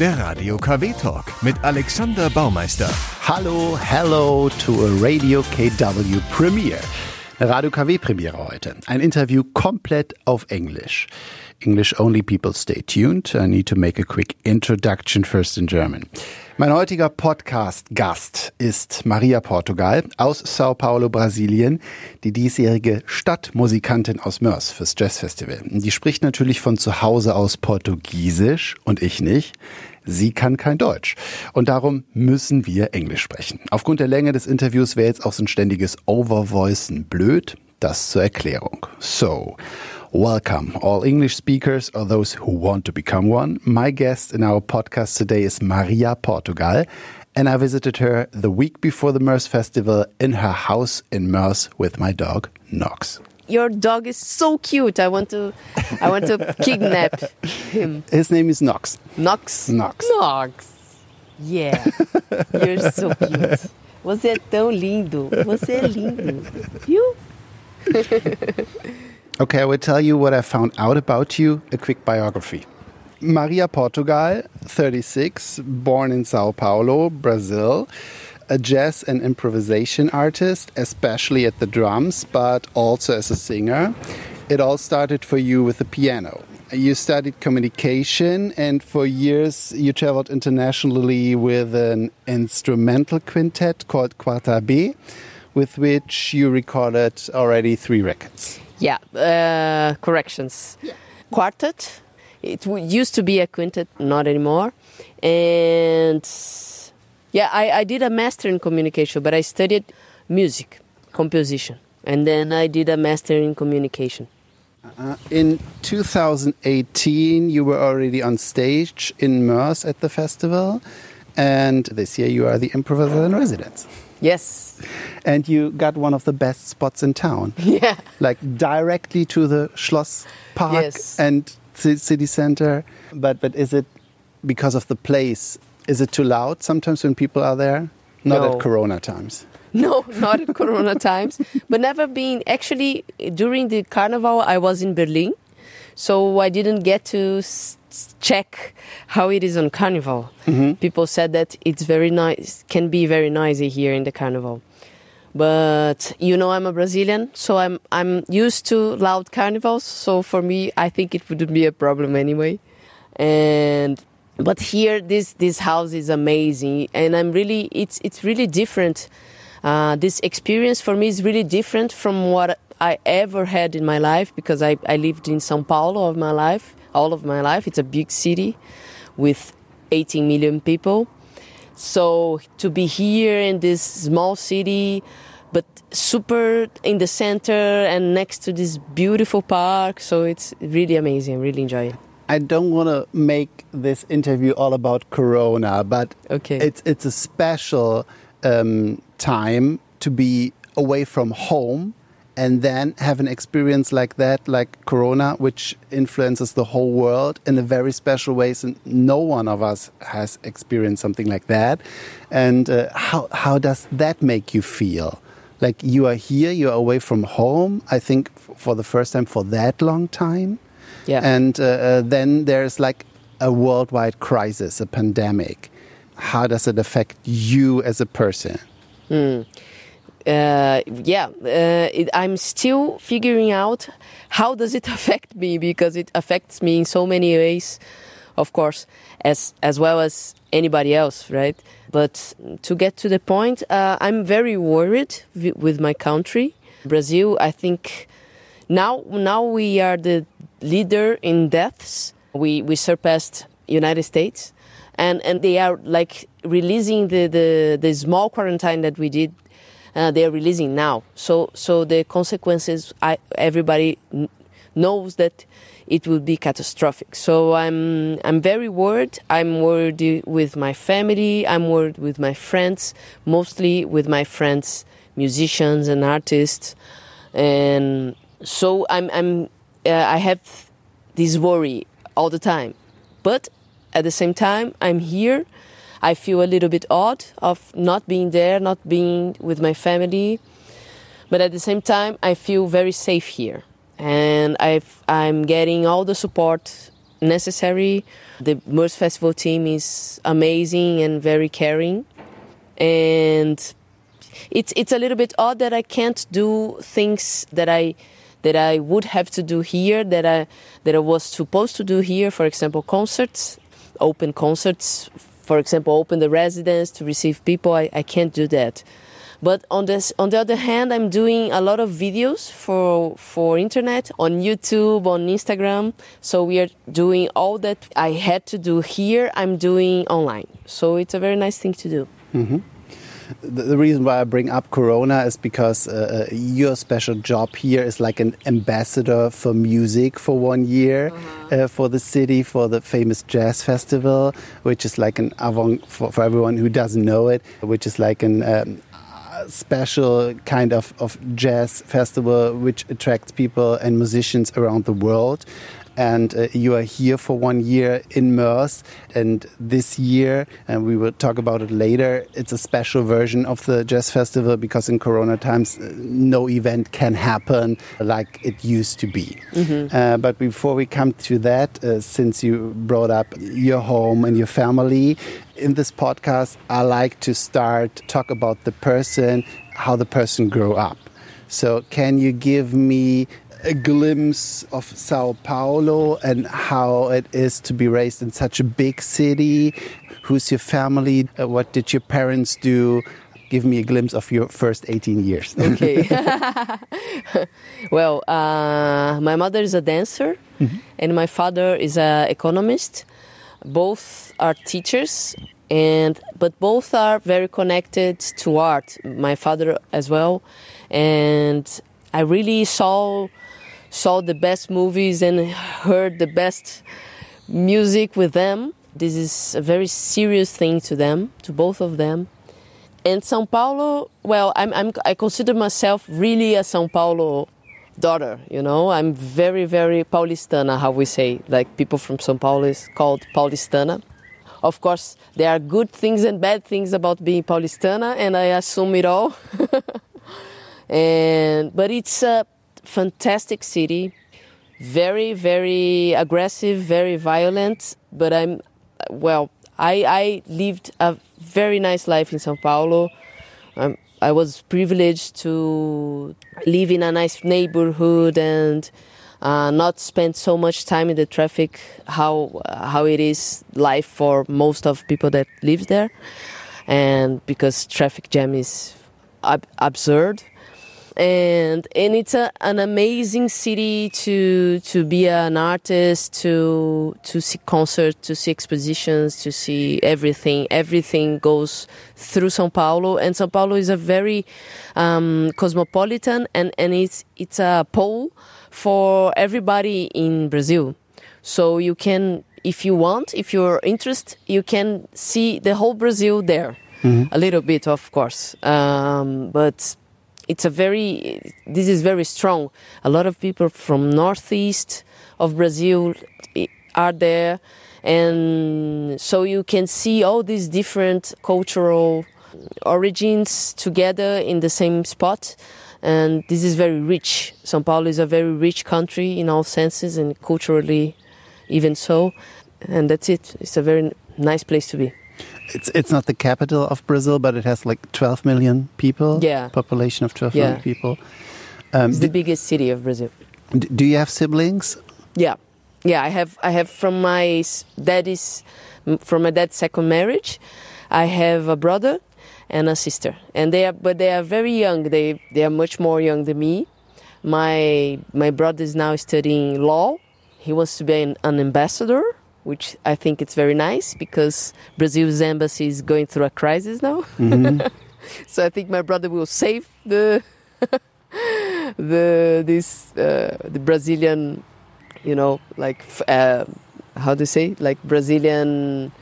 Der Radio KW Talk mit Alexander Baumeister. Hallo, hello to a Radio KW Premiere. Radio KW Premiere heute. Ein Interview komplett auf Englisch. English only people stay tuned. I need to make a quick introduction first in German. Mein heutiger Podcast-Gast ist Maria Portugal aus Sao Paulo, Brasilien, die diesjährige Stadtmusikantin aus Mörs fürs Jazzfestival. Die spricht natürlich von zu Hause aus Portugiesisch und ich nicht. Sie kann kein Deutsch. Und darum müssen wir Englisch sprechen. Aufgrund der Länge des Interviews wäre jetzt auch so ein ständiges Overvoicen blöd. Das zur Erklärung. So. Welcome, all English speakers or those who want to become one. My guest in our podcast today is Mariá Portugal, and I visited her the week before the Moers festival in her house in Moers with my dog, Knox. Your dog is so cute. I want to, I want to kidnap him. His name is Knox. Knox. Knox. Knox. Yeah, you're so cute. Você é tão lindo. Você é lindo. Viu? Okay, I will tell you what I found out about you a quick biography. Mariá Portugal, 36, born in Sao Paulo, Brazil, a jazz and improvisation artist, especially at the drums, but also as a singer. It all started for you with the piano. You studied communication, and for years you traveled internationally with an instrumental quintet called Quartabê, with which you recorded already three records. Yeah. Uh, corrections. Yeah. Quartet. It w- used to be a quintet, not anymore. And yeah, I, I did a master in communication, but I studied music, composition, and then I did a master in communication. Uh, in 2018, you were already on stage in Moers at the festival, and this year you are the improviser in residence. Yes. And you got one of the best spots in town, Yeah. like directly to the Schloss Park Yes. and the city center. But but is it because of the place? Is it too loud sometimes when people are there? Not No. at Corona times. No, not at Corona times, but never been. Actually, during the carnival, I was in Berlin, so I didn't get to check how it is on carnival. People said that it's very nice, can be very noisy here in the carnival. But you know, I'm a Brazilian, so I'm I'm used to loud carnivals. So for me, I think it wouldn't be a problem anyway. And but here, this this house is amazing, and I'm really it's it's really different. Uh, this experience for me is really different from what I ever had in my life because I, I lived in São Paulo of my life, all of my life. It's a big city with 18 million people. So to be here in this small city, but super in the center and next to this beautiful park, so it's really amazing. Really enjoy it. I don't want to make this interview all about Corona, but Okay. it's it's a special um, time to be away from home and then have an experience like that, like Corona, which influences the whole world in a very special way. and no one of us has experienced something like that. And uh, how how does that make you feel? Like you are here, you are away from home. I think f- for the first time for that long time. Yeah. And uh, uh, then there's like a worldwide crisis, a pandemic. How does it affect you as a person? Uh, yeah, uh, it, I'm still figuring out how does it affect me because it affects me in so many ways, of course, as as well as anybody else, right? But to get to the point, uh, I'm very worried wi- with my country, Brazil. I think now now we are the leader in deaths. We we surpassed United States, and and they are like releasing the the, the small quarantine that we did. Uh, they are releasing now. So so the consequences. I everybody kn- knows that it will be catastrophic. So I'm I'm very worried. I'm worried with my family. I'm worried with my friends, mostly with my friends, musicians and artists, and so I'm I'm uh, I have this worry all the time. But at the same time, I'm here. I feel a little bit odd of not being there, not being with my family. But at the same time, I feel very safe here. And I've, I'm getting all the support necessary. The Moers Festival team is amazing and very caring, and it's it's a little bit odd that I can't do things that I that I would have to do here that I that I was supposed to do here. For example, concerts, open concerts. For example, open the residence to receive people. I, I can't do that. But on this, on the other hand, I'm doing a lot of videos for for internet on YouTube, on Instagram. So we are doing all that I had to do here. I'm doing online. So it's a very nice thing to do. Mm-hmm. The, the reason why I bring up Corona is because uh, uh, your special job here is like an ambassador for music for one year uh, for the city for the famous jazz festival, which is like an avant for, for everyone who doesn't know it, which is like an um, a special kind of, of jazz festival which attracts people and musicians around the world. And uh, you are here for one year in Moers. And this year, and we will talk about it later, it's a special version of the jazz festival because in Corona times, uh, no event can happen like it used to be. Uh, but before we come to that, uh, since you brought up your home and your family, in this podcast, I like to start talk about the person, how the person grew up. So, can you give me a glimpse of Sao Paulo and how it is to be raised in such a big city? Who's your family? Uh, what did your parents do? Give me a glimpse of your first 18 years. Okay. well, uh, my mother is a dancer, and my father is an economist. Both are teachers, and but both are very connected to art. My father as well, and I really saw saw the best movies and heard the best music with them. This is a very serious thing to them, to both of them. And São Paulo, well, I'm, I'm, I consider myself really a São Paulo daughter, you know. I'm very, very Paulistana, how we say. Like people from São Paulo is called Paulistana. Of course, there are good things and bad things about being Paulistana, and I assume it all. and but it's a fantastic city, very, very aggressive, very violent. But I'm, well, I, I lived a very nice life in São Paulo. Um, I was privileged to live in a nice neighborhood and uh, not spend so much time in the traffic. How how it is life for most of people that lives there, and because traffic jam is ab- absurd and and it's a, an amazing city to to be an artist to to see concerts to see expositions to see everything. Everything goes through São Paulo and São Paulo is a very um, cosmopolitan and and it's it's a pole for everybody in Brazil. So you can if you want if you're interested you can see the whole Brazil there. A little bit of course. Um, but it's a very this is very strong. A lot of people from northeast of brazil eh, are there. And so you can see all these different cultural origins together in the same spot. And this is very rich. Sao paulo is a very rich country in all senses and culturally even so. And that's it. It's a very nice place to be It's it's not the capital of Brazil, but it has like 12 million people. Yeah. Population of 12 Yeah. million people. Um, it's the biggest city of brazil d- do you have siblings? Yeah, yeah. I have I have from my daddy's from my dad's second marriage. I have a brother and a sister, and they are but they are very young. They they are much more young than me. My my brother is now studying law. He wants to be an, an ambassador, which I think it's very nice because Brazil's embassy is going through a crisis now. so I think my brother will save the the this uh, the Brazilian, you know, like uh, how to say like Brazilian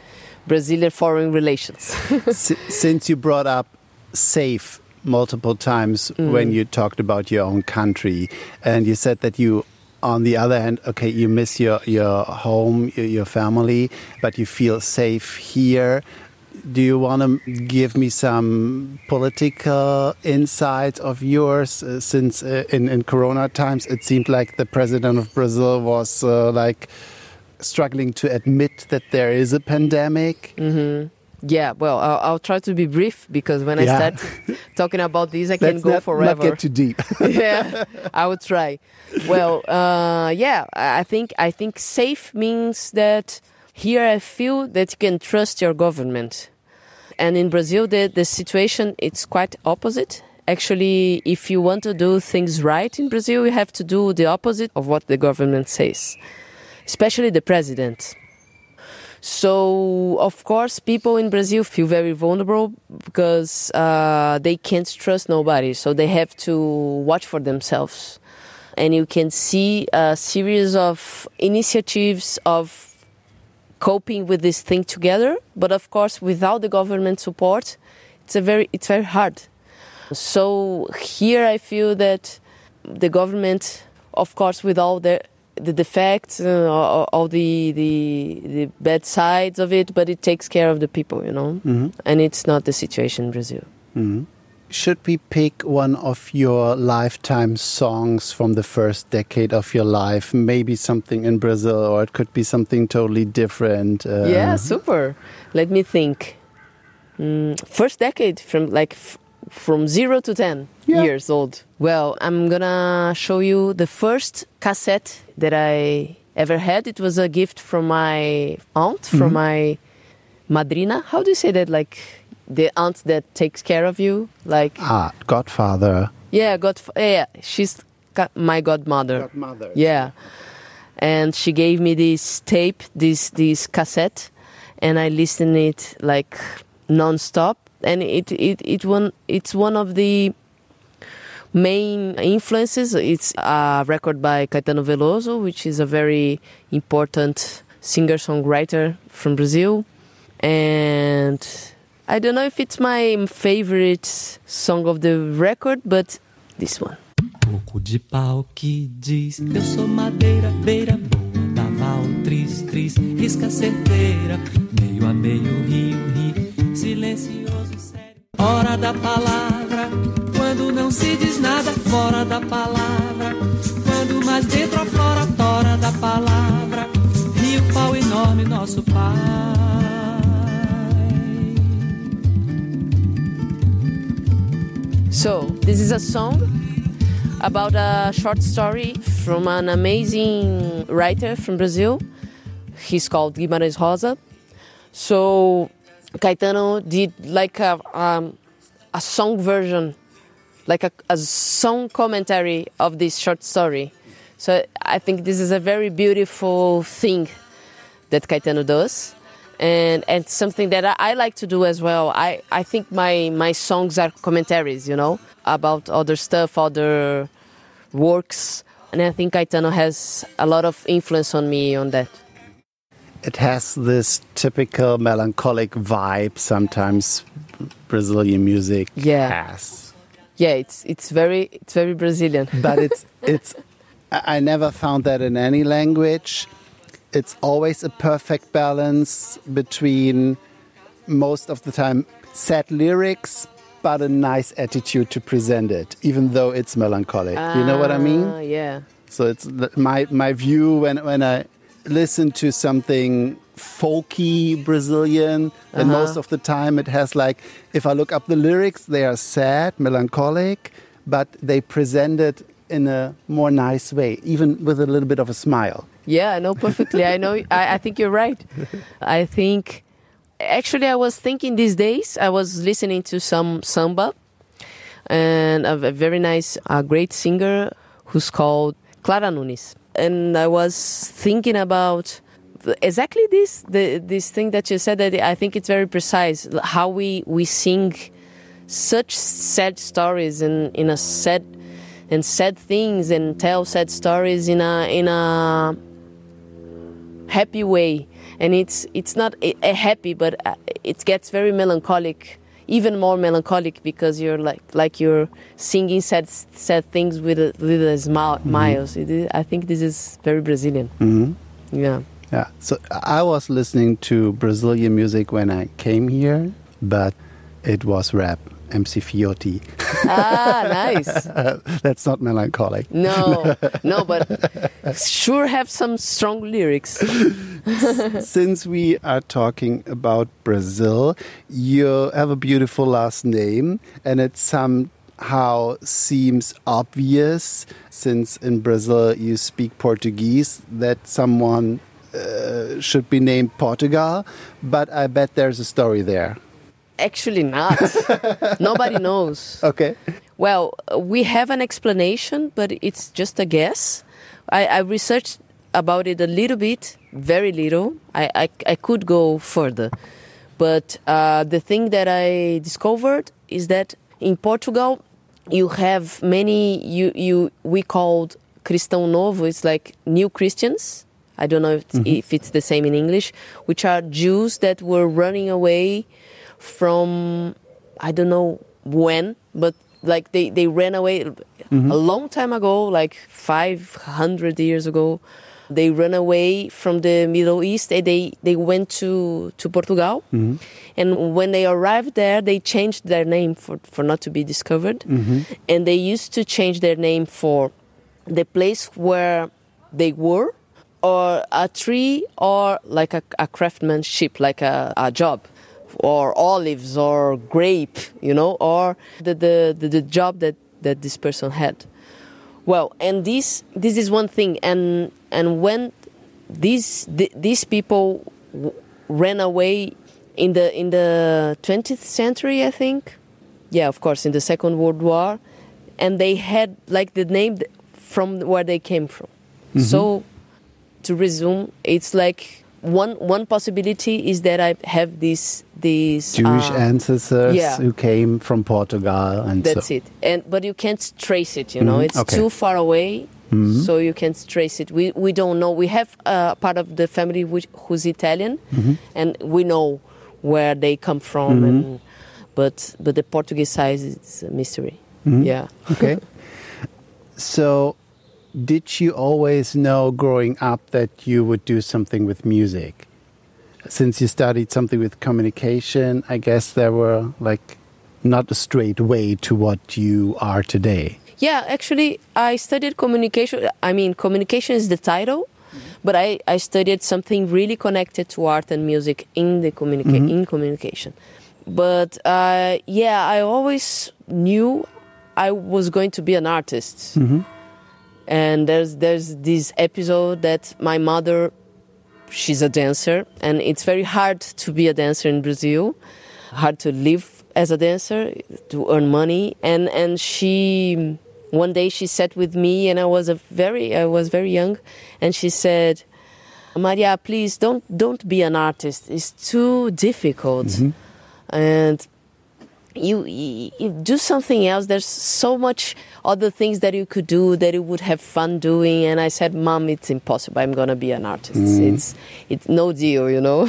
Brazilian foreign relations. S- since you brought up safe multiple times when you talked about your own country, and you said that you, on the other hand, okay, you miss your your home, your, your family, but you feel safe here. Do you want to give me some political insights of yours? Uh, since uh, in in Corona times, it seemed like the president of Brazil was uh, like struggling to admit that there is a pandemic. Mm-hmm. Yeah, well, I'll, I'll, try to be brief because when Yeah. I start talking about this, I can Let's go not, forever. not get too deep. yeah, I would try. Well, uh, yeah, I I think I think safe means that here I feel that you can trust your government, and in Brazil the the situation it's quite opposite. Actually, if you want to do things right in Brazil, you have to do the opposite of what the government says, especially the president. So, of course, people in Brazil feel very vulnerable because uh, they can't trust nobody. So they have to watch for themselves. And you can see a series of initiatives of coping with this thing together. But of course, without the government support, it's a very it's very hard. So here I feel that the government, of course, with all the the defects, uh, all, all the, the the bad sides of it, but it takes care of the people, you know. Mhm. And it's not the situation in Brazil. Mhm. Should we pick one of your lifetime songs from the first decade of your life? Maybe something in Brazil, or it could be something totally different. Uh, yeah, super. Let me think. Mm, first decade from like from zero to ten Yeah. years old. Well, I'm gonna show you the first cassette that I ever had. It was a gift from my aunt, from my madrinha. How do you say that? Like the aunt that takes care of you. Like Ah, Godfather. yeah, god. Yeah, she's ca- my godmother. Godmother. Yeah. And she gave me this tape, this this cassette, and I listened it like non-stop. And it it it one it's one of the main influences. It's a record by Caetano Veloso, which is a very important singer-songwriter from Brazil. And I don't know if it's my favorite song of the record, but this one. De pau que diz Eu sou madeira, beira boa Da val, tris, tris, risca certeira Meio a meio, Hora da palavra Quando não se diz nada Fora da palavra Quando mais dentro aflora Tora da palavra Rio, pau enorme, nosso pai So, this is a song about a short story from an amazing writer from Brazil. He's called Guimarães Rosa. So, Caetano did like a, um, a song version, like a, a song commentary of this short story. So, I think this is a very beautiful thing that Caetano does. And, and something that I, I like to do as well. I, I think my, my songs are commentaries, you know, about other stuff, other works. And I think Caetano has a lot of influence on me on that. It has this typical melancholic vibe sometimes Brazilian music Yeah. has. Yeah, it's it's very it's very Brazilian. But it's it's I never found that in any language. It's always a perfect balance between most of the time sad lyrics but a nice attitude to present it, even though it's melancholic. you know what I mean? Ah, Yeah. So it's my my view when when I listen to something folky Brazilian, Uh-huh. most of the time it has like if I look up the lyrics, they are sad, melancholic, but they present it in a more nice way, even with a little bit of a smile. Yeah, I know perfectly. I know. I, I think you're right. I think. Actually, I was thinking these days. I was listening to some samba, and a, a very nice, a great singer who's called Clara Nunes. And I was thinking about exactly this, the, this thing that you said. That I think it's very precise. How we we sing such sad stories in in a sad and sad things and tell sad stories in a in a happy way and it's it's not a, a happy but uh, it gets very melancholic even more melancholic because you're like like you're singing sad sad things with a, with a smile miles. It is- i think this is very brazilian. Hmm yeah. Yeah. So I was listening to Brazilian music when I came here, but it was rap. MC Fioti. Ah, nice. That's not melancholic. No, no, but sure have some strong lyrics. Since we are talking about Brazil, you have a beautiful last name, and it somehow seems obvious, since in Brazil you speak Portuguese, that someone uh, should be named Portugal. But I bet there's a story there. Actually, not. Nobody knows. Okay. Well, we have an explanation, but it's just a guess. I, I researched about it a little bit, very little. I, I, I could go further. But uh, the thing that I discovered is that in Portugal, you have many, you, you we called Cristão Novo, it's like new Christians. I don't know if it's, if it's the same in English, which are Jews that were running away from, I don't know when, but like they, they ran away a mm-hmm. long time ago, like 500 years ago. They ran away from the Middle East and they, they went to, to Portugal. Mm-hmm. And when they arrived there, they changed their name for, for not to be discovered. Mm-hmm. And they used to change their name for the place where they were, or a tree, or like a, a craftsmanship, like a, a job, or olives, or grape, you know, or the, the, the, the job that, that this person had. Well, and this this is one thing, and and when these th- these people w- ran away in the in the 20th century, I think, yeah, of course, in the Second World War, and they had like the name from where they came from. Mm-hmm. So, to resume, it's like one one possibility is that I have these this Jewish uh, ancestors yeah. who came from Portugal, and that's so, it. And but you can't trace it. You know, Mhm, it's okay. too far away, so you can't trace it. We we don't know. We have uh, part of the family which, who's Italian, and we know where they come from. And but but the Portuguese side is a mystery. Yeah. Okay. so, did you always know growing up that you would do something with music? Since you studied something with communication, I guess there were like not a straight way to what you are today. Yeah, actually, I studied communication. I mean, communication is the title, mm-hmm. but I, I studied something really connected to art and music in the communica- mm-hmm. in communication. But uh, yeah, I always knew I was going to be an artist. Mm-hmm. And there's there's this episode that my mother, she's a dancer, and it's very hard to be a dancer in Brazil, hard to live as a dancer, to earn money. And and she one day she sat with me, and I was a very I was very young, and she said, Maria, please don't don't be an artist. It's too difficult, mm-hmm. and you, you, you do something else. There's so much other things that you could do that you would have fun doing. And I said, Mom, it's impossible. I'm gonna be an artist. Mm-hmm. It's it's no deal, you know.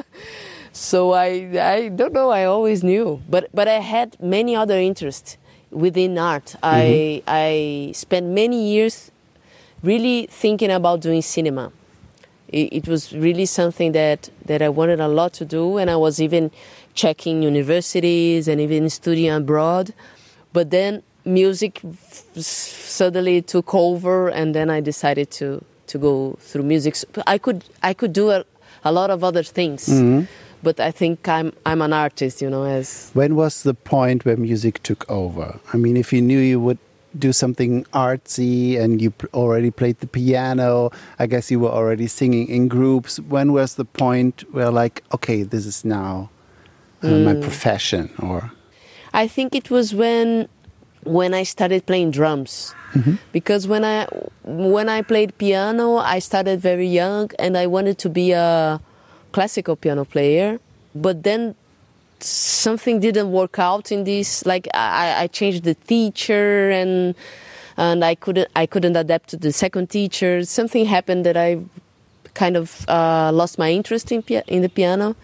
so I I don't know. I always knew, but but I had many other interests within art. I mm-hmm. I spent many years really thinking about doing cinema it, it was really something that, that I wanted a lot to do, and I was even checking universities and even studying abroad. But then music suddenly took over, and then I decided to, to go through music. So I could I could do a, a lot of other things, mm-hmm. but I think I'm I'm an artist, you know. As When was the point where music took over? I mean, if you knew you would do something artsy and you already played the piano, I guess you were already singing in groups. When was the point where, like, okay, this is now uh, my profession? Or I think it was when when I started playing drums. Because when I when I played piano, I started very young and I wanted to be a classical piano player. But then something didn't work out in this. Like I, I changed the teacher and and I couldn't I couldn't adapt to the second teacher. Something happened that I kind of uh, lost my interest in pia- in the piano.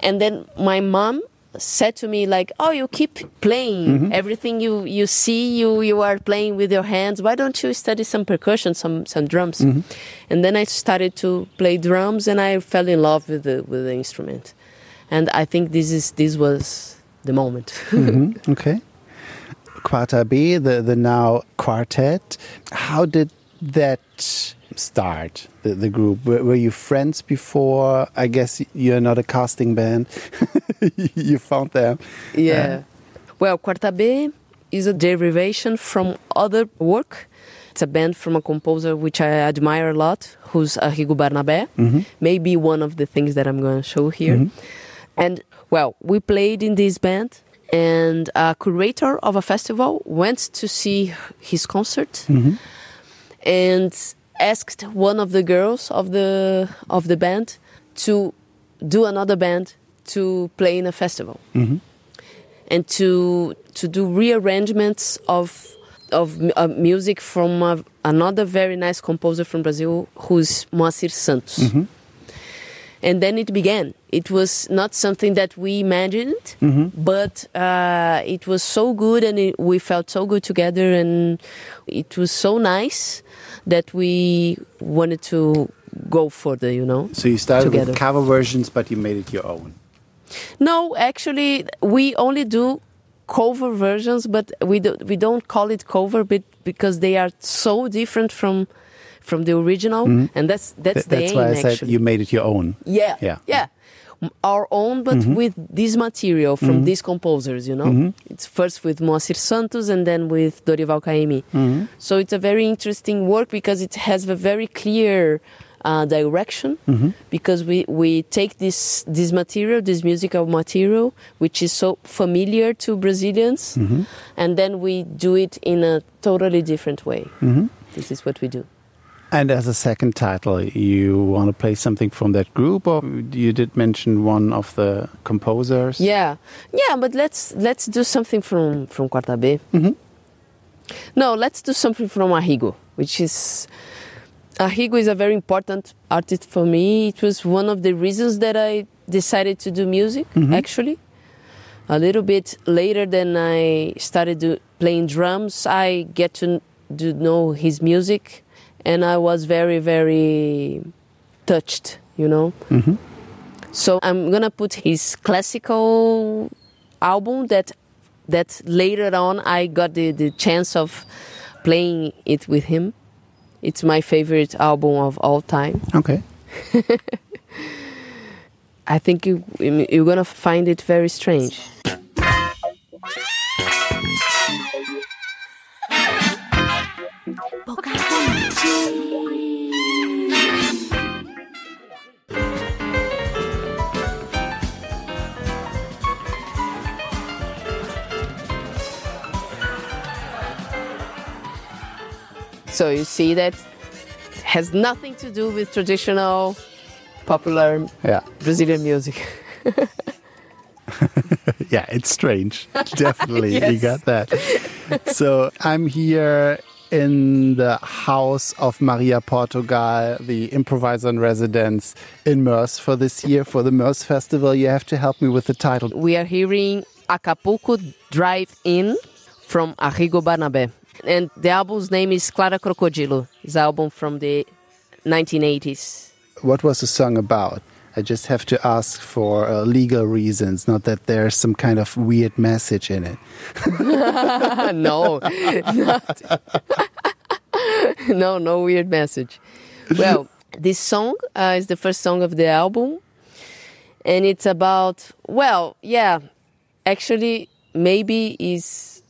And then my mom said to me like, "Oh, you keep playing. Everything you you see, you you are playing with your hands. Why don't you study some percussion, some some drums?" And then I started to play drums, and I fell in love with the with the instrument. And I think this is this was the moment. hmm Okay. Quartabê, the, the now quartet. How did that start, the, the group? Were, were you friends before? I guess you're not a casting band. you found them. Yeah. well, Quartabê is a derivation from other work. It's a band from a composer which I admire a lot, who's Arrigo Barnabé. Mm-hmm. Maybe one of the things that I'm going to show here. Mm-hmm. And well, we played in this band, and a curator of a festival went to see his concert mm-hmm. and asked one of the girls of the of the band to do another band to play in a festival. And to to do rearrangements of of uh, music from uh, another very nice composer from Brazil who's Moacir Santos. And then it began. It was not something that we imagined, but uh, it was so good and it, we felt so good together, and it was so nice that we wanted to go further, you know. So you started Together. with cover versions, but you made it your own. No, actually, we only do cover versions, but we do, we don't call it cover bit because they are so different from from the original, mm-hmm. and that's that's Th- the That's aim. why I said you made it your own. yeah, Yeah. yeah, Our own, but mm-hmm. with this material from mm-hmm. these composers, you know. It's first with Moacir Santos and then with Dorival Caymmi. So it's a very interesting work because it has a very clear uh, direction. Because we, we take this this material, this musical material, which is so familiar to Brazilians, and then we do it in a totally different way. This is what we do. And as a second title, you want to play something from that group, or you did mention one of the composers? Yeah, yeah, but let's let's do something from from Quartabê. Mm-hmm. No, let's do something from Arrigo, which is Arrigo is a very important artist for me. It was one of the reasons that I decided to do music. Mm-hmm. Actually, a little bit later than I started do, playing drums, I get to, to know his music, and I was very very touched. You know. Mm-hmm. So I'm gonna put his classical album that that later on I got the, the chance of playing it with him. It's my favorite album of all time. Okay. I think you you're gonna find it very strange. So you see that has nothing to do with traditional popular Yeah. Brazilian music. Yeah, it's strange. Definitely, you got that. so I'm here in the house of Mariá Portugal, the improviser in residence in Moers for this year, for the Moers Festival. You have to help me with the title. we are hearing Acapulco Drive In from Arrigo Barnabé. And the album's name is Clara Crocodilo. It's an album from the 1980s. What was the song about? I just have to ask for uh, legal reasons, not that there's some kind of weird message in it. no, no, no weird message. Well, this song uh, is the first song of the album, and it's about well, yeah, actually, maybe is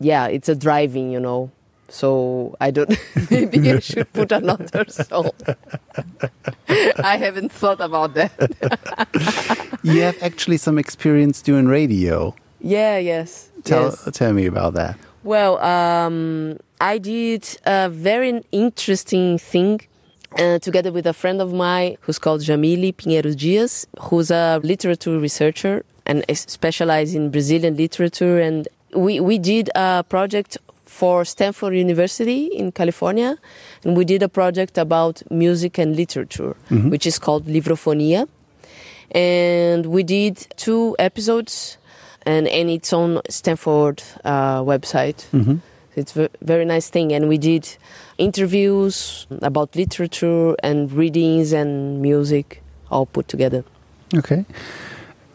yeah, it's a driving, you know. So I don't. maybe I should put another song. I haven't thought about that. You have actually some experience doing radio. Yeah. Yes. Tell, yes. tell me about that. Well, um, I did a very interesting thing uh, together with a friend of mine who's called Jamile Pinheiro Dias, who's a literature researcher and specialized in Brazilian literature. And we, we did a project for Stanford University in California, and we did a project about music and literature, which is called Livrofonia. And we did two episodes and and it's on stanford uh, website. It's a very nice thing and we did interviews about literature and readings and music all put together. Okay.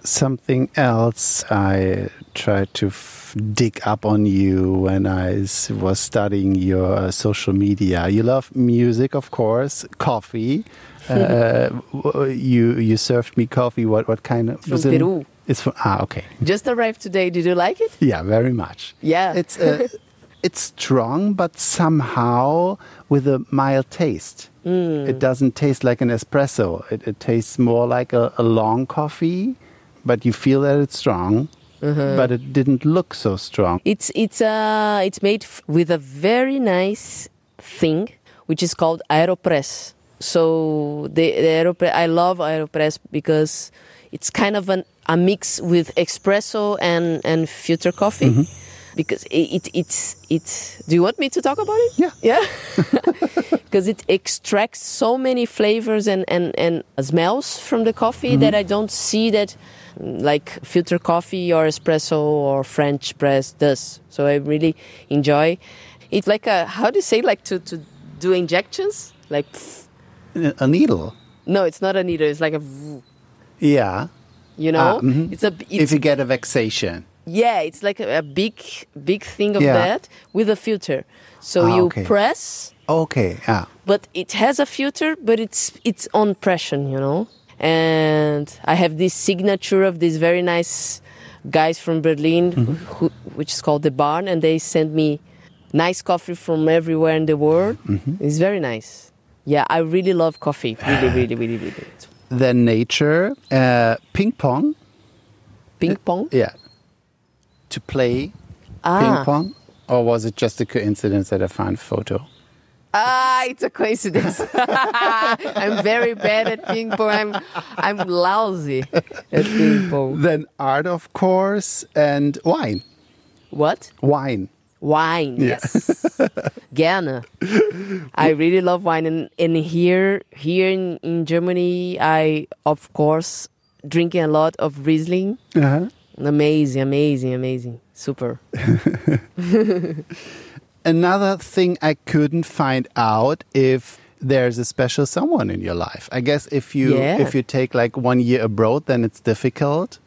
Something else I tried to f- dig up on you when I s- was studying your uh, social media. You love music, of course, coffee. uh, you you served me coffee. What what kind of? From Peru. It's from ah okay. Just arrived today. Did you like it? Yeah, very much. Yeah. It's uh, it's strong, but somehow with a mild taste. Mm. It doesn't taste like an espresso. It, it tastes more like a, a long coffee, but you feel that it's strong. Uh-huh. But it didn't look so strong. It's it's uh it's made f- with a very nice thing which is called Aeropress. So the, the Aeropress I love Aeropress because it's kind of an, a mix with espresso and and filter coffee. Because it, it it's it's do you want me to talk about it? Yeah. Yeah. Because it extracts so many flavors and, and, and smells from the coffee that I don't see that like filter coffee or espresso or French press does. So I really enjoy. It's like a how do you say like to, to do injections? Like A a needle. no, it's not a needle. It's like a v- Yeah. you know. Ah, mhm. It's a if you get a vexation. Yeah, it's like a, a big big thing of Yeah. that with a filter. So Ah, you okay. press Okay. Yeah. but it has a filter, but it's it's on pressure, you know. And I have this signature of these very nice guys from Berlin, who, which is called the Barn, and they send me nice coffee from everywhere in the world. It's very nice. Yeah, I really love coffee. Really, really, really, really. Then nature, uh, ping pong. Ping pong. Yeah. To play Ah. ping pong, or was it just a coincidence that I found a photo? Ah, it's a coincidence. I'm very bad at ping pong. I'm I'm lousy at ping pong. Then art, of course, and wine. What? Wine. Wine, yes. Gerne. I really love wine, and, and here here in, in Germany, I of course drinking a lot of Riesling. Uh-huh. Amazing, amazing, amazing, super. Another thing I couldn't find out if there's a special someone in your life. I guess if you Yeah. if you take like one year abroad, then it's difficult.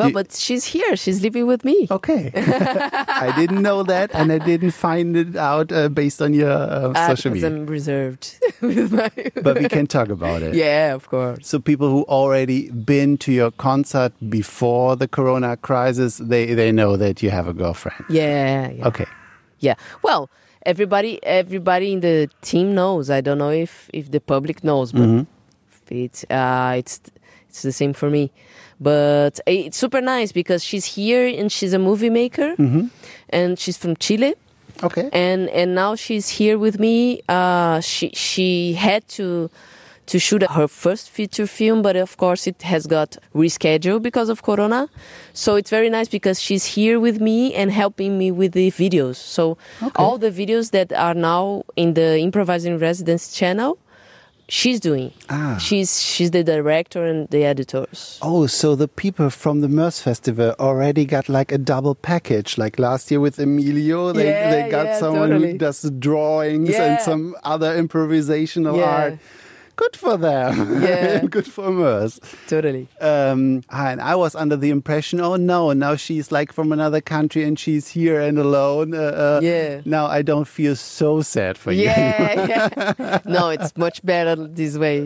Well, but she's here. She's living with me. Okay, I didn't know that, and I didn't find it out uh, based on your uh, Ah, social media. I'm reserved with my. But we can talk about it. yeah, of course. So people who already been to your concert before the Corona crisis, they they know that you have a girlfriend. Yeah, yeah. Okay. Yeah. Well, everybody everybody in the team knows. I don't know if if the public knows, but it's uh it's it's the same for me. But it's super nice because she's here and she's a movie maker and she's from Chile Okay. and and now she's here with me. Uh, she she had to to shoot her first feature film, but of course it has got rescheduled because of Corona. So it's very nice because she's here with me and helping me with the videos. So all the videos that are now in the improvising residence channel. She's doing. Ah. She's she's the director and the editors. Oh, so the people from the Moers Festival already got like a double package. Like last year with Emilio, they, Yeah, they got yeah, someone who does the drawings and some other improvisational Yeah. art. Good for them. Yeah. Good for Moers. Totally. Um, and I was under the impression, oh no, now she's like from another country and she's here and alone. Uh, uh, Yeah. Now I don't feel so sad for you. Yeah, yeah. No, it's much better this way.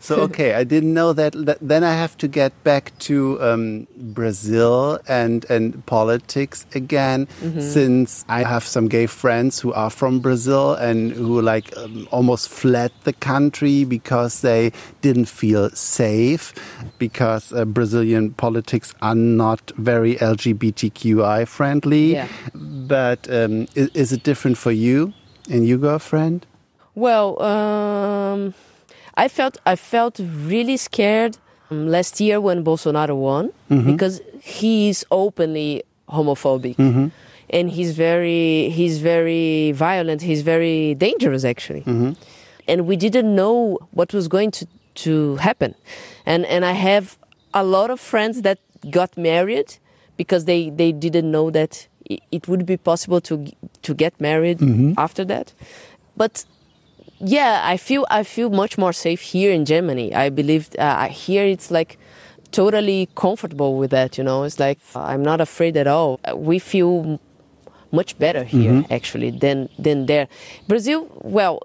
So okay, I didn't know that. then I have to get back to um, Brazil and and politics again, since I have some gay friends who are from Brazil and who like um, almost fled the country because they didn't feel safe because uh, Brazilian politics are not very LGBTQI friendly. Yeah. But um, is, is it different for you and your girlfriend? Well, um, I felt I felt really scared um, last year when Bolsonaro won mm-hmm. because he is openly homophobic mm-hmm. and he's very he's very violent. He's very dangerous actually, mm-hmm. and we didn't know what was going to to happen. And and I have a lot of friends that got married because they they didn't know that it, it would be possible to to get married after that. But yeah, I feel I feel much more safe here in Germany. I believe uh, here it's like totally comfortable with that. You know, it's like uh, I'm not afraid at all. Uh, we feel much better here mm-hmm. actually than than there. Brazil, well,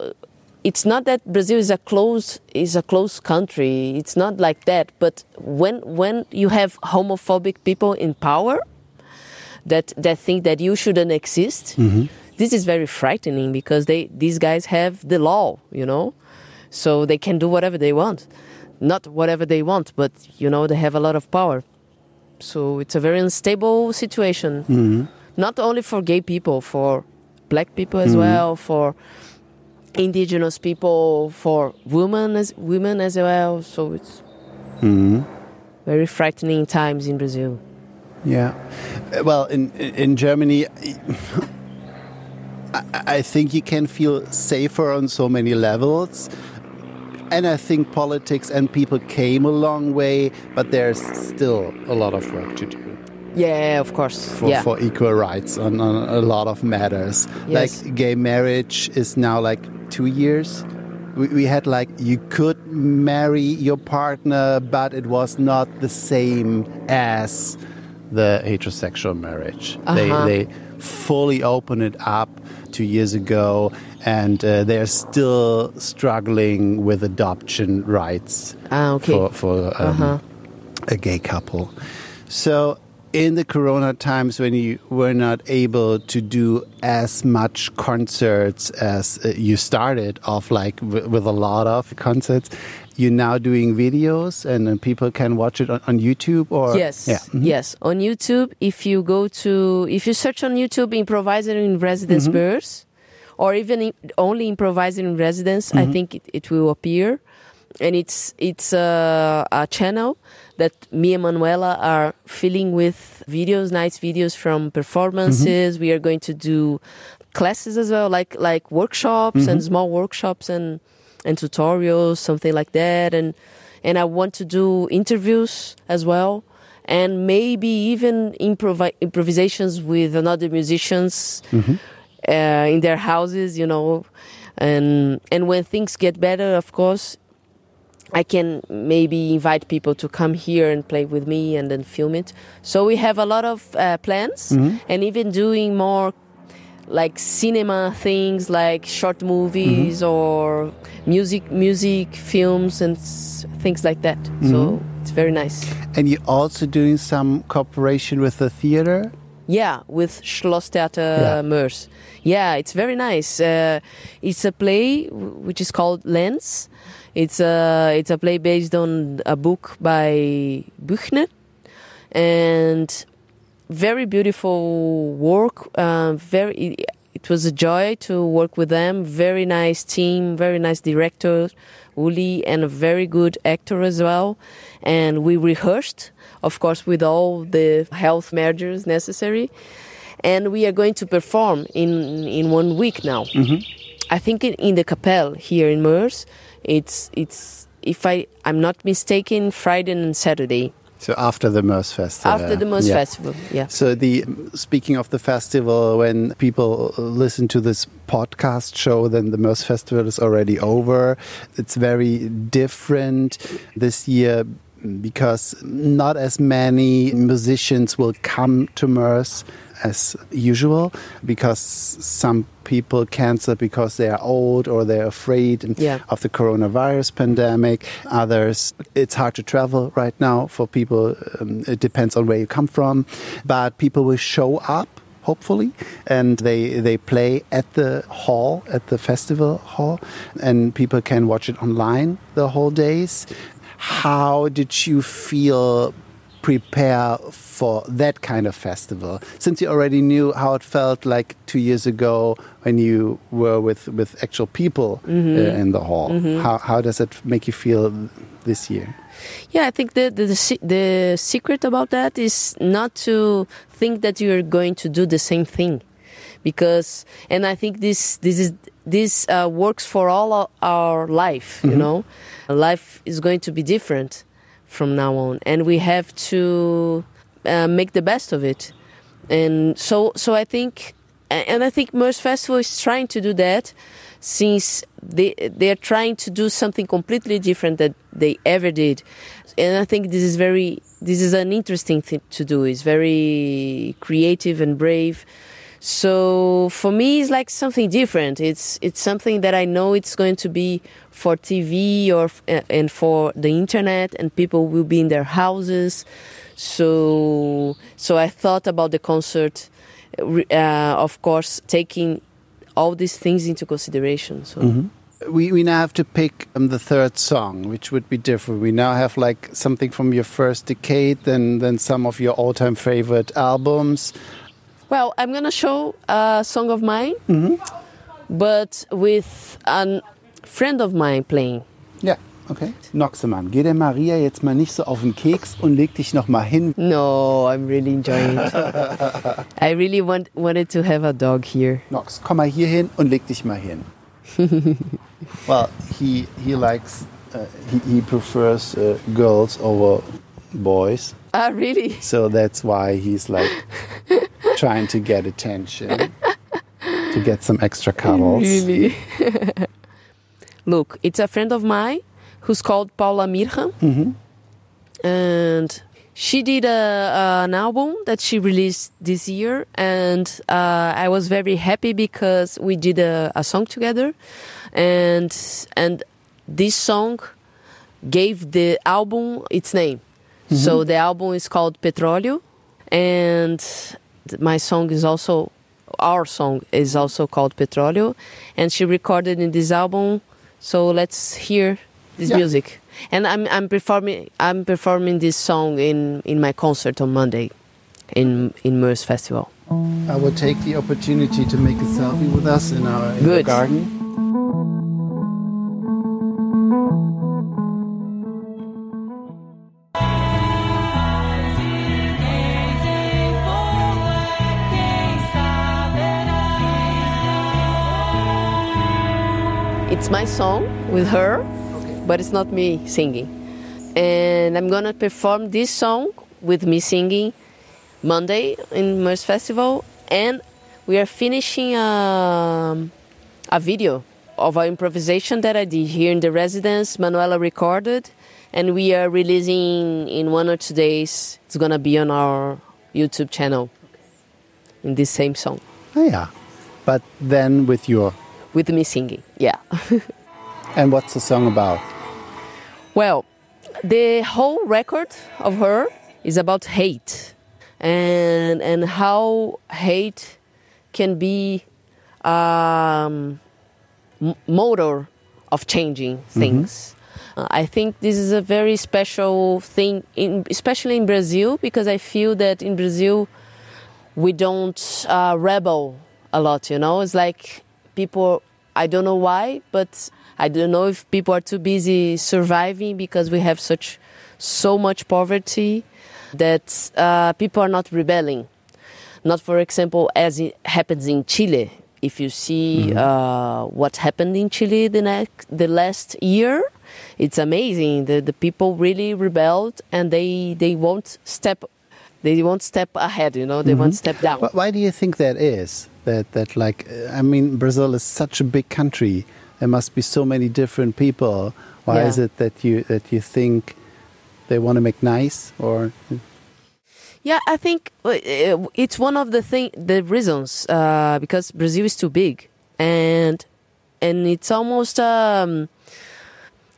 it's not that Brazil is a close is a close country. It's not like that. But when when you have homophobic people in power that that think that you shouldn't exist, mm-hmm. This is very frightening because they these guys have the law, you know, so they can do whatever they want. Not whatever they want, but you know they have a lot of power. So it's a very unstable situation. Mm-hmm. Not only for gay people, for black people as mm-hmm. well, for indigenous people, for women as women as well. So it's mm-hmm. very frightening times in Brazil. Yeah. Well, in in Germany, I, I think you can feel safer on so many levels. And I think politics and people came a long way, but there's still a lot of work to do Yeah, of course. for, yeah. for equal rights on, on a lot of matters. Yes. Like gay marriage is now like two years. We, we had like you could marry your partner, but it was not the same as the heterosexual marriage. They Uh-huh. they fully opened it up two years ago, and uh, they're still struggling with adoption rights Ah, okay. for for um, a gay couple. So in the corona times when you were not able to do as much concerts as uh, you started off like w- with a lot of concerts you're now doing videos and uh, people can watch it on, on youtube or Yes, yeah Mhm. yes. On YouTube, if you go to, if you search on YouTube improviser in residence Mm-hmm. Moers, or even in, only improviser in residence, Mm-hmm. I think it, it will appear. And it's it's a, a channel that me and Manuela are filling with videos, nice videos from performances. Mm-hmm. We are going to do classes as well, like like workshops Mm-hmm. and small workshops and and tutorials, something like that. And and I want to do interviews as well, and maybe even improvi- improvisations with another musicians uh, in their houses, you know. And and when things get better, of course, I can maybe invite people to come here and play with me and then film it. So we have a lot of uh, plans, and even doing more like cinema things, like short movies or music, music films and s- things like that. So it's very nice. and you're also doing some cooperation with the theater Yeah, with Schlosstheater Yeah. Moers. Yeah, it's very nice. Uh, it's a play which is called Lenz. It's a it's a play based on a book by Büchner, and very beautiful work. Uh, very, it, was a joy to work with them. Very nice team, very nice director, Uli, and a very good actor as well. And we rehearsed, of course, with all the health measures necessary. And we are going to perform in in one week now. I think in, the Capel here in Moers, it's it's if I I'm not mistaken, Friday and Saturday so after the Moers Festival after the Moers Yeah. Festival. Yeah. So the speaking of the festival, when people listen to this podcast show, then the Moers Festival is already over. It's very different this year because not as many musicians will come to Moers as usual because some people cancel because they are old or they're afraid Yeah. of the coronavirus pandemic. Others, it's hard to travel right now for people. Um, it depends on where you come from, but people will show up. Hopefully, and they they play at the hall at the festival hall, and people can watch it online the whole days. How did you feel prepare for that kind of festival. Since you already knew how it felt like two years ago when you were with with actual people uh, in the hall how, how does it make you feel this year? Yeah, I think the, the the the secret about that is not to think that you're going to do the same thing, because and I think this this is this uh, works for all our, our life. You know, life is going to be different from now on, and we have to uh, make the best of it. And so so I think and I think Moers Festival is trying to do that since they they're trying to do something completely different that they ever did, and I think this is very this is an interesting thing to do. It's very creative and brave. So for me, it's like something different. It's it's something that I know it's going to be for TV or uh, and for the internet, and people will be in their houses. So so I thought about the concert, uh, uh, of course, taking all these things into consideration. So We, we now have to pick um, the third song, which would be different. We now have like something from your first decade, then then some of your all-time favorite albums. Well, I'm gonna show a song of mine, but with a friend of mine playing. Ja, okay. Noxemann, geh der Maria jetzt mal nicht so auf den Keks und leg dich noch mal hin. No, I'm really enjoying it. I really want wanted to have a dog here. Nox, komm mal hier hin und leg dich mal hin. well, he he likes uh, he, he prefers uh, girls over boys, Ah, really? so that's why he's like trying to get attention, to get some extra cuddles. Really? Look, it's a friend of mine who's called Paula Mirhan. Mm-hmm. And she did a, an album that she released this year. And uh, I was very happy because we did a, a song together. And, and this song gave the album its name. Mm-hmm. So the album is called Petróleo. And my song is also our song is also called Petróleo, and she recorded in this album. So let's hear this Yeah. music. And I'm I'm performing I'm performing this song in in my concert on Monday, in in Moers Festival. I will take the opportunity to make a selfie with us in our, in Good. garden. It's my song with her, but it's not me singing. And I'm gonna perform this song with me singing Monday in Moers Festival, and we are finishing a, a video of an improvisation that I did here in the residence. Manuela recorded, and we are releasing in one or two days. It's gonna be on our YouTube channel in this same song Oh, yeah. But then with your. with me singing. And what's the song about? Well, the whole record of her is about hate and and how hate can be um, motor of changing things. Uh, I think this is a very special thing, in, especially in Brazil, because I feel that in Brazil we don't uh, rebel a lot. You know, it's like people. I don't know why, but I don't know if people are too busy surviving because we have such so much poverty that uh, people are not rebelling. Not, for example, as it happens in Chile. If you see uh, what happened in Chile the next, the last year, it's amazing. The the people really rebelled and they they won't step they won't step ahead. You know, they won't step down. Why do you think that is? That that like uh, I mean Brazil is such a big country. There must be so many different people. Why Yeah. is it that you that you think they want to make nice or Yeah, I think uh, it's one of the thing, the reasons uh, because Brazil is too big, and and it's almost um,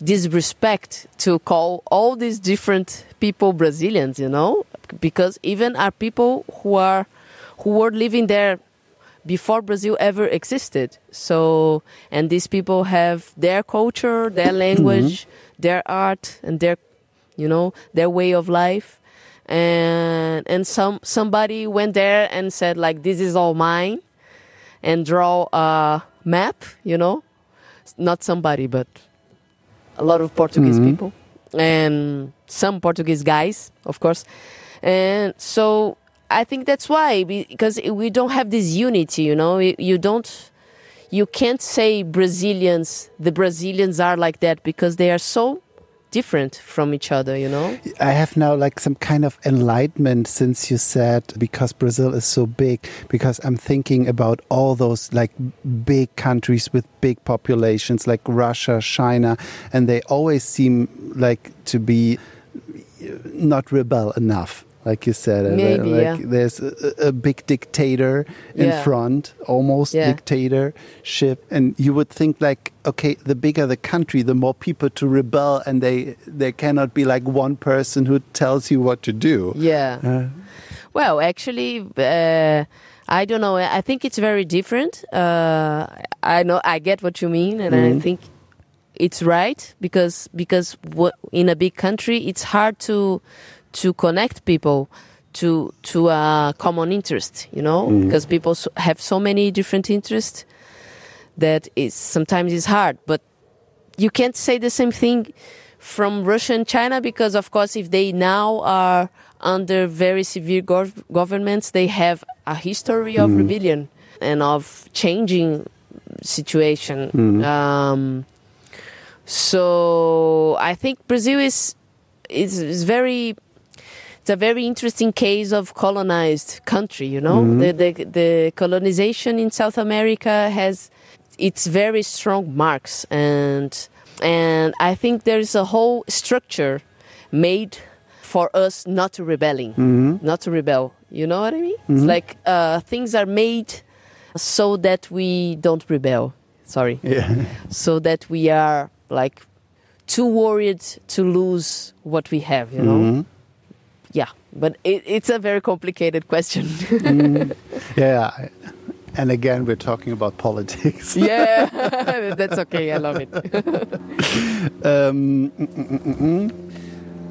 disrespect to call all these different people Brazilians, you know, because even are people who are who were living there before Brazil ever existed. So, and these people have their culture, their mm-hmm. language, their art, and their, you know, their way of life. And and some somebody went there and said like, "This is all mine," and draw a map. You know, not somebody, but a lot of Portuguese mm-hmm. people and some Portuguese guys, of course. And so I think that's why because we don't have this unity, you know. You don't you can't say Brazilians the Brazilians are like that because they are so different from each other, you know? I have now like some kind of enlightenment since you said because Brazil is so big. Because I'm thinking about all those like big countries with big populations like Russia, China, and they always seem like to be not rebel enough. Like you said, Maybe, like yeah. there's a, a big dictator in Yeah. front, almost Yeah. dictatorship, and you would think like, okay, the bigger the country, the more people to rebel, and they there cannot be like one person who tells you what to do. Yeah. Uh, Well, actually, uh, I don't know. I think it's very different. Uh, I know. I get what you mean, and I think it's right because because in a big country, it's hard to to connect people to to a common interest. You know, mm-hmm. because people have so many different interests that is sometimes it's hard. But you can't say the same thing from Russia and China because, of course, if they now are under very severe gov- governments, they have a history of mm-hmm. rebellion and of changing situation. Mm-hmm. Um, so I think Brazil is is, is very. It's a very interesting case of colonized country. You know, mm-hmm. the, the the colonization in South America has its very strong marks and and I think there is a whole structure made for us not to rebelling, mm-hmm. not to rebel. You know what I mean? It's mm-hmm. like uh, things are made so that we don't rebel. Sorry, yeah. so that we are like too worried to lose what we have. You know? Yeah, but it, it's a very complicated question. Yeah. And again, we're talking about politics. yeah, that's okay. I love it. Um, mm, mm, mm, mm.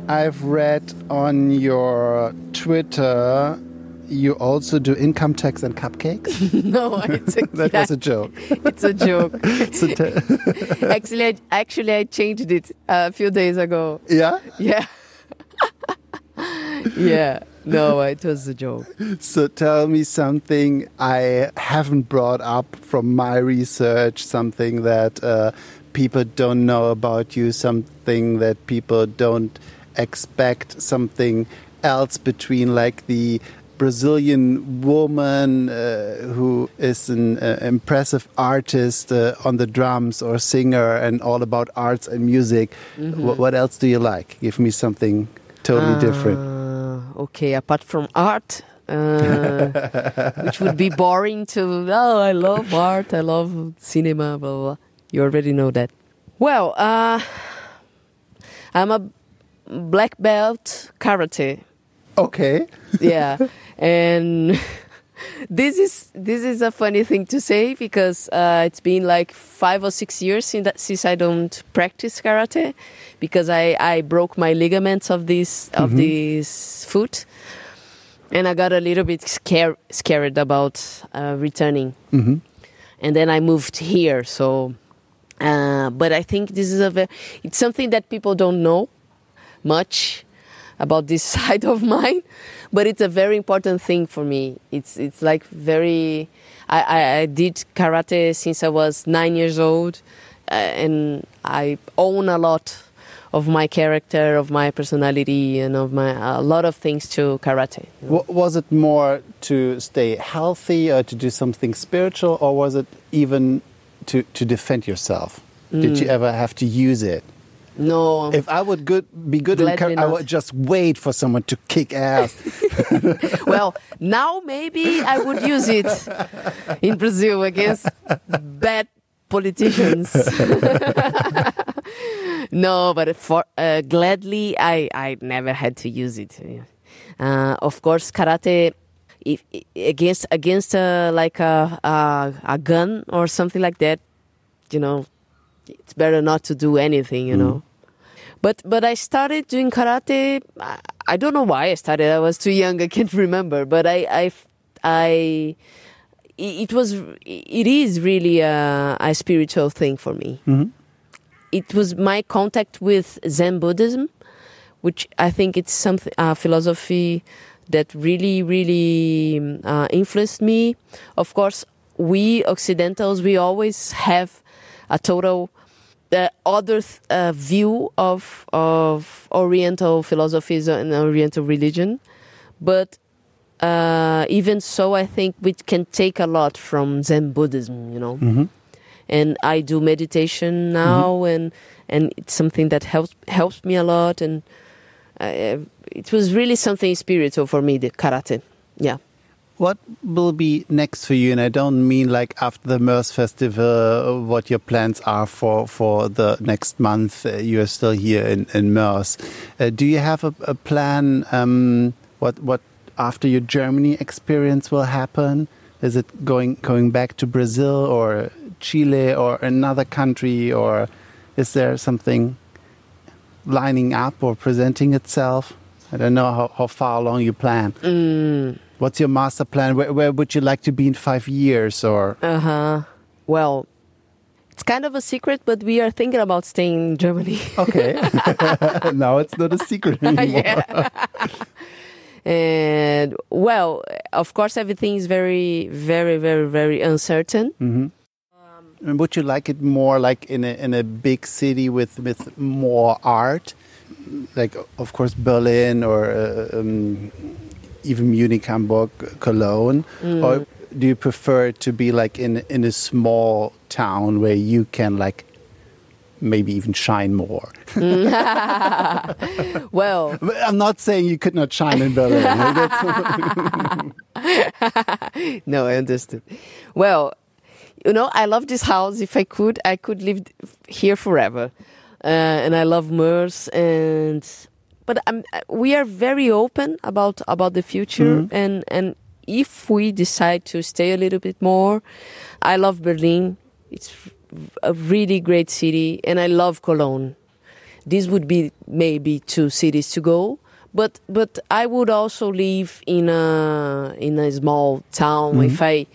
I've read on your Twitter you also do income tax and cupcakes. no, it's a, That was a joke. it's a joke. So te- actually, I, actually, I changed it a few days ago. yeah. Yeah. yeah. No, it was a joke. So tell me something I haven't brought up from my research, something that uh, people don't know about you, something that people don't expect, something else between like the Brazilian woman uh, who is an uh, impressive artist uh, on the drums or singer and all about arts and music. Wh- what else do you like? Give me something totally different. Okay, apart from art, uh, which would be boring to. Oh, I love art. I love cinema. Blah blah. blah. You already know that. Well, uh, I'm a black belt karate. Okay. yeah and this is this is a funny thing to say because uh, it's been like five or six years since, that, since I don't practice karate because I, I broke my ligaments of this of this foot. And I got a little bit scared scared about uh, returning. Hmm and then I moved here. So, uh, but I think this is a it's something that people don't know much about this side of mine, but it's a very important thing for me. It's it's like very. I, I, I did karate since I was nine years old, uh, and I own a lot of my character, of my personality, and of my a lot of things to karate. you know. Was it more to stay healthy or to do something spiritual, or was it even to, to defend yourself? Did you ever have to use it? No, If I would good, be good in I would just wait for someone to kick ass. well, now maybe I would use it in Brazil against bad politicians. no, but for uh, gladly, I I never had to use it. Uh, of course, karate. If, against against uh, like a, a a gun or something like that, you know, it's better not to do anything. You know. But but I started doing karate. I, I don't know why I started. I was too young. I can't remember. But I I I it was it is really a, a spiritual thing for me. It was my contact with Zen Buddhism, which I think it's something a philosophy that really really uh, influenced me. Of course, we Occidentals we always have a total the other th- uh, view of of Oriental philosophies and Oriental religion, but uh, even so, I think we can take a lot from Zen Buddhism, you know. Mhm. And I do meditation now, and and it's something that helps helps me a lot. And uh, it was really something spiritual for me, the karate. Yeah. What will be next for you? And I don't mean like after the Moers festival, what your plans are for, for the next month. Uh, you are still here in, in Moers. Uh, do you have a, a plan? Um, what, what after your Germany experience will happen? Is it going, going back to Brazil or Chile or another country? Or is there something lining up or presenting itself? I don't know how, how far along you plan. Mm, What's your master plan? Where, where would you like to be in five years? Or uh huh. Well, it's kind of a secret, but we are thinking about staying in Germany. okay, now it's not a secret anymore. yeah. and well, of course, everything is very, very, very, very uncertain. And would you like it more like in a in a big city with with more art, like of course Berlin or uh, um, even Munich, Hamburg, Cologne, or do you prefer to be like in in a small town where you can like maybe even shine more? Well, I'm not saying you could not shine in Berlin. No, I understood. Well, you know, I love this house. If I could, I could live here forever. Uh, and I love Moers and but I'm, uh, we are very open about about the future mm-hmm. and and if we decide to stay a little bit more, I love Berlin. It's a really great city and I love Cologne. These would be maybe two cities to go, but but I would also live in a in a small town mm-hmm. if I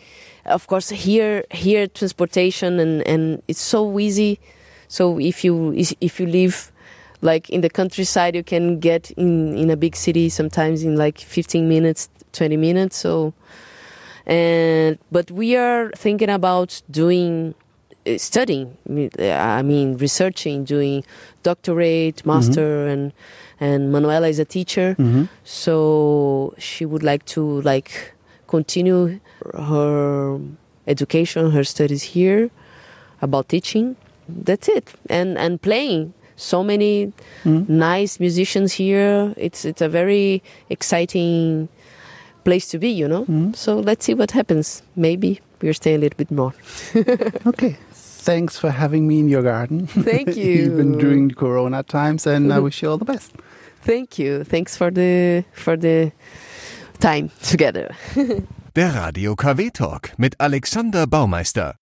of course here here transportation and and it's so easy so if you if you live like in the countryside you can get in in a big city sometimes in like 15 minutes 20 minutes so. And but we are thinking about doing uh, studying i mean researching doing doctorate master and and manuela is a teacher. So she would like to like continue her education her studies here about teaching. That's it. And and playing so many hmm? nice musicians here it's it's a very exciting place to be you know hmm? so let's see what happens maybe we're staying a little bit more okay. Thanks for having me in your garden. Thank you. Even you. during Corona times, and I wish you all the best. thank you thanks for the for the time together Der Radio KW Talk mit Alexander Baumeister.